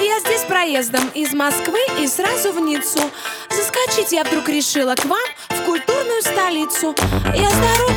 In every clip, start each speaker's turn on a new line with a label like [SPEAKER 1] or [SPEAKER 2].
[SPEAKER 1] Я здесь проездом из Москвы и сразу в Ниццу. Заскочить я вдруг решила к вам в культурную столицу. Я
[SPEAKER 2] здоров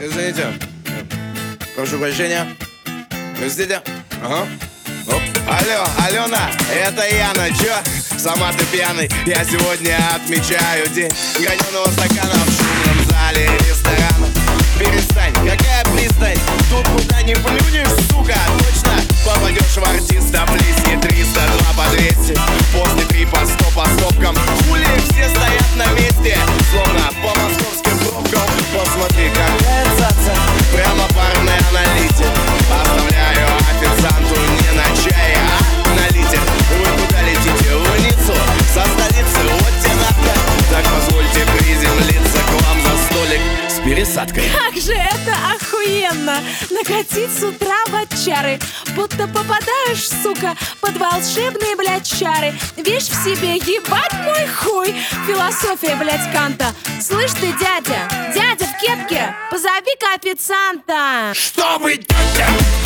[SPEAKER 2] Э,
[SPEAKER 3] извините. Прошу прощения. Э, Простите. Ага. Оп. Алло, Алена, это Яна, чё? Сама ты пьяный, я сегодня отмечаю день Граненого стакана в шумном зале посадкой.
[SPEAKER 1] Как же это охуенно! Накатить с утра в отчары, будто попадаешь, сука, под волшебные, блядь, чары. Вещь в себе, ебать мой хуй! Философия, блядь, Канта. Слышь ты, дядя, дядя в кепке, позови-ка официанта.
[SPEAKER 2] Чтобы дядя